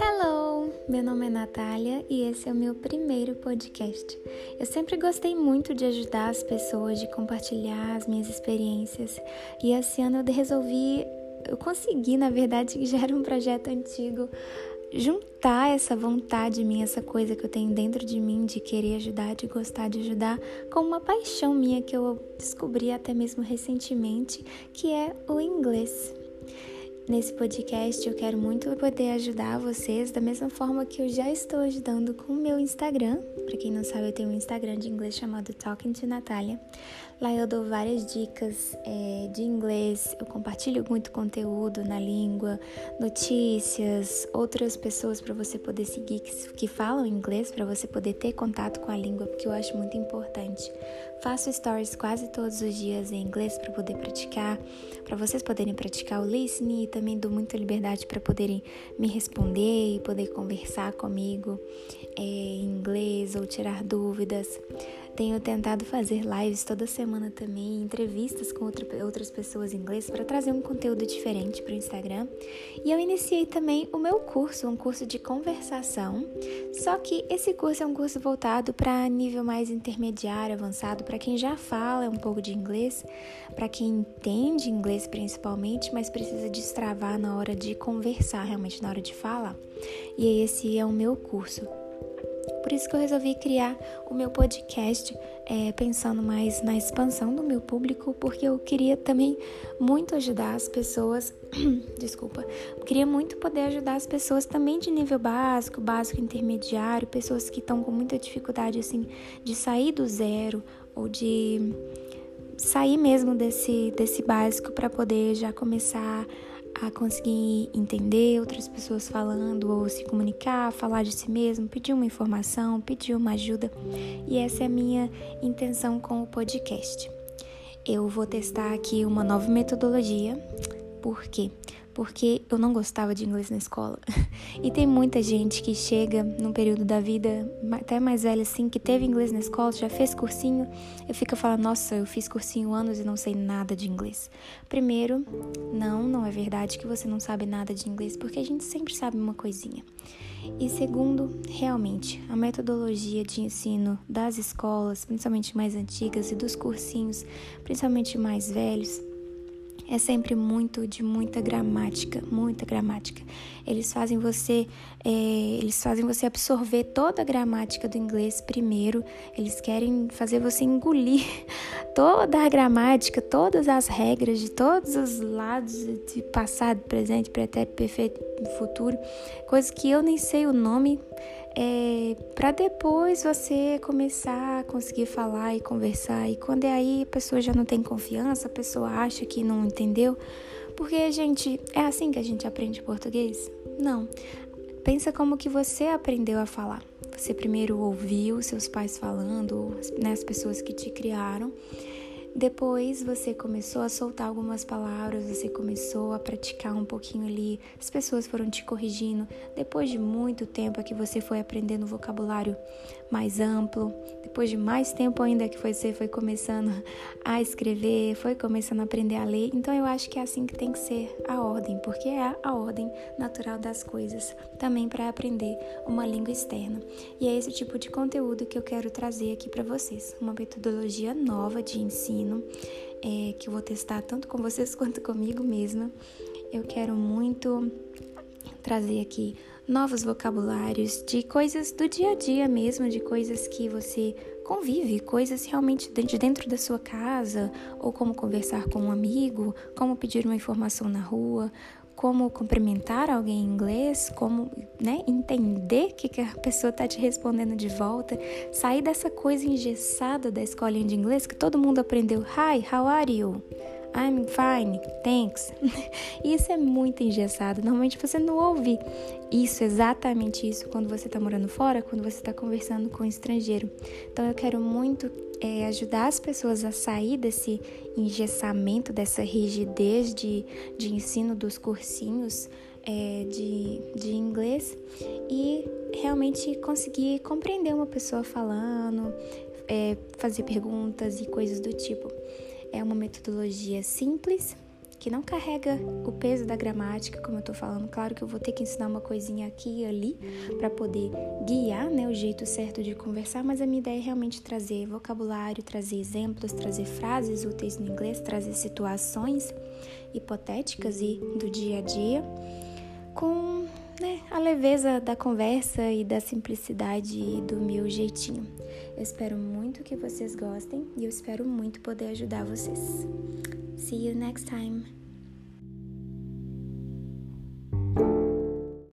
Hello, meu nome é Natália e esse é o meu primeiro podcast. Eu sempre gostei muito de ajudar as pessoas, de compartilhar as minhas experiências e esse ano eu resolvi, eu consegui, na verdade, já era um projeto antigo, juntar essa vontade minha, essa coisa que eu tenho dentro de mim de querer ajudar, de gostar de ajudar, com uma paixão minha que eu descobri até mesmo recentemente, que é o inglês. Nesse podcast eu quero muito poder ajudar vocês da mesma forma que eu já estou ajudando com o meu Instagram. Para quem não sabe, eu tenho um Instagram de inglês chamado Talking to Natalia. Lá eu dou várias dicas é, de inglês, eu compartilho muito conteúdo na língua, notícias, outras pessoas para você poder seguir que, que falam inglês, para você poder ter contato com a língua, porque eu acho muito importante. Faço stories quase todos os dias em inglês para poder praticar, para vocês poderem praticar o listening e também dou muita liberdade para poderem me responder e poder conversar comigo é, em inglês ou tirar dúvidas. Tenho tentado fazer lives toda semana também, entrevistas com outra, outras pessoas em inglês para trazer um conteúdo diferente para o Instagram. E eu iniciei também o meu curso, um curso de conversação. Só que esse curso é um curso voltado para nível mais intermediário, avançado, para quem já fala um pouco de inglês, para quem entende inglês principalmente, mas precisa destravar na hora de conversar, realmente na hora de falar. E esse é o meu curso. Por isso que eu resolvi criar o meu podcast, é, pensando mais na expansão do meu público, porque eu queria também muito ajudar as pessoas. desculpa. Queria muito poder ajudar as pessoas também de nível básico, básico intermediário, pessoas que estão com muita dificuldade assim de sair do zero ou de sair mesmo desse, desse básico para poder já começar a conseguir entender outras pessoas falando ou se comunicar, falar de si mesmo, pedir uma informação, pedir uma ajuda. E essa é a minha intenção com o podcast. Eu vou testar aqui uma nova metodologia. Por quê? porque eu não gostava de inglês na escola. E tem muita gente que chega num período da vida, até mais velha assim, que teve inglês na escola, já fez cursinho, eu fico falando, nossa, eu fiz cursinho anos e não sei nada de inglês. Primeiro, não, não é verdade que você não sabe nada de inglês, porque a gente sempre sabe uma coisinha. E segundo, realmente, a metodologia de ensino das escolas, principalmente mais antigas, e dos cursinhos, principalmente mais velhos, é sempre muito de muita gramática, muita gramática. Eles fazem você, é, eles fazem você absorver toda a gramática do inglês primeiro. Eles querem fazer você engolir toda a gramática, todas as regras de todos os lados de passado, presente, pretérito, perfeito, futuro, coisas que eu nem sei o nome é, para depois você começar a conseguir falar e conversar. E quando é aí a pessoa já não tem confiança, a pessoa acha que não entendeu. Porque, gente, é assim que a gente aprende português? Não. Pensa como que você aprendeu a falar. Você primeiro ouviu seus pais falando, né, as pessoas que te criaram. Depois você começou a soltar algumas palavras, você começou a praticar um pouquinho ali, as pessoas foram te corrigindo. Depois de muito tempo é que você foi aprendendo vocabulário mais amplo, depois de mais tempo ainda que você foi começando a escrever, foi começando a aprender a ler. Então eu acho que é assim que tem que ser a ordem, porque é a ordem natural das coisas, também para aprender uma língua externa. E é esse tipo de conteúdo que eu quero trazer aqui para vocês, uma metodologia nova de ensino é, que eu vou testar tanto com vocês quanto comigo mesma. Eu quero muito trazer aqui novos vocabulários de coisas do dia a dia mesmo, de coisas que você convive, coisas realmente de dentro da sua casa, ou como conversar com um amigo, como pedir uma informação na rua, como cumprimentar alguém em inglês, como né, entender que, que a pessoa está te respondendo de volta, sair dessa coisa engessada da escolinha de inglês que todo mundo aprendeu. Hi, how are you? I'm fine, thanks. isso é muito engessado. Normalmente você não ouve isso, exatamente isso, quando você está morando fora, quando você está conversando com um estrangeiro. Então eu quero muito é, ajudar as pessoas a sair desse engessamento, dessa rigidez de, de ensino dos cursinhos é, de, de inglês e realmente conseguir compreender uma pessoa falando, é, fazer perguntas e coisas do tipo. É uma metodologia simples que não carrega o peso da gramática, como eu tô falando. Claro que eu vou ter que ensinar uma coisinha aqui e ali para poder guiar, né, o jeito certo de conversar, mas a minha ideia é realmente trazer vocabulário, trazer exemplos, trazer frases úteis no inglês, trazer situações hipotéticas e do dia a dia com né, a leveza da conversa e da simplicidade do meu jeitinho. Eu espero muito que vocês gostem e eu espero muito poder ajudar vocês. See you next time.